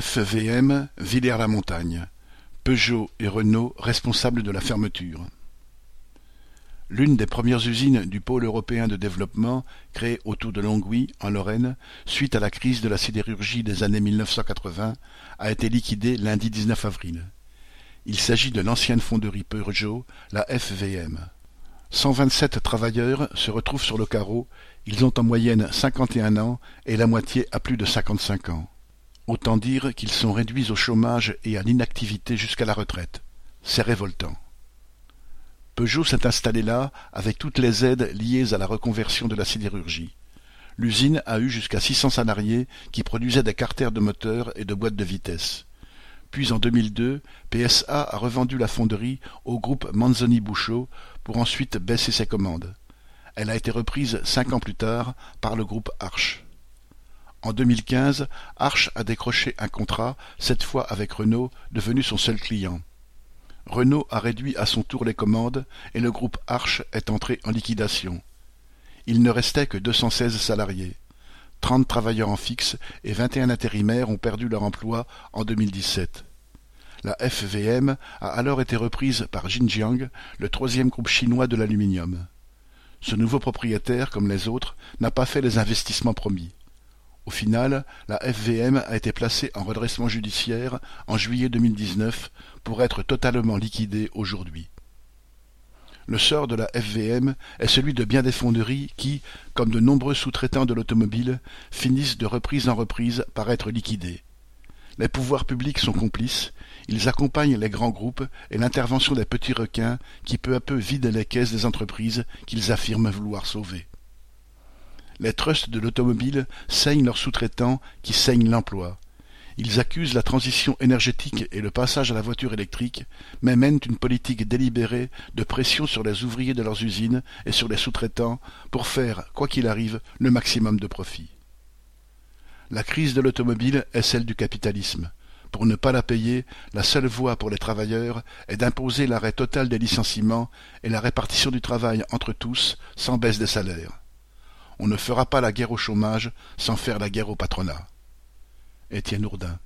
FVM Villers-la-Montagne, Peugeot et Renault responsables de la fermeture. L'une des premières usines du pôle européen de développement, créée autour de Longwy, en Lorraine, suite à la crise de la sidérurgie des années 1980, a été liquidée lundi 19 avril. Il s'agit de l'ancienne fonderie Peugeot, la FVM. 127 travailleurs se retrouvent sur le carreau, ils ont en moyenne 51 ans et la moitié a plus de 55 ans. Autant dire qu'ils sont réduits au chômage et à l'inactivité jusqu'à la retraite. C'est révoltant. Peugeot s'est installé là avec toutes les aides liées à la reconversion de la sidérurgie. L'usine a eu jusqu'à 600 salariés qui produisaient des carters de moteurs et de boîtes de vitesse. Puis en 2002, PSA a revendu la fonderie au groupe Manzoni-Bouchot pour ensuite baisser ses commandes. Elle a été reprise cinq ans plus tard par le groupe Arch. En 2015, Arch a décroché un contrat, cette fois avec Renault, devenu son seul client. Renault a réduit à son tour les commandes et le groupe Arch est entré en liquidation. Il ne restait que 216 salariés. 30 travailleurs en fixe et 21 intérimaires ont perdu leur emploi en 2017. La FVM a alors été reprise par Xinjiang, le troisième groupe chinois de l'aluminium. Ce nouveau propriétaire, comme les autres, n'a pas fait les investissements promis. Au final, la FVM a été placée en redressement judiciaire en juillet 2019 pour être totalement liquidée aujourd'hui. Le sort de la FVM est celui de bien des fonderies qui, comme de nombreux sous-traitants de l'automobile, finissent de reprise en reprise par être liquidés. Les pouvoirs publics sont complices, ils accompagnent les grands groupes et l'intervention des petits requins qui peu à peu vident les caisses des entreprises qu'ils affirment vouloir sauver. Les trusts de l'automobile saignent leurs sous-traitants qui saignent l'emploi. Ils accusent la transition énergétique et le passage à la voiture électrique, mais mènent une politique délibérée de pression sur les ouvriers de leurs usines et sur les sous-traitants pour faire, quoi qu'il arrive, le maximum de profit. La crise de l'automobile est celle du capitalisme. Pour ne pas la payer, la seule voie pour les travailleurs est d'imposer l'arrêt total des licenciements et la répartition du travail entre tous sans baisse des salaires. On ne fera pas la guerre au chômage sans faire la guerre au patronat. Étienne Ourdin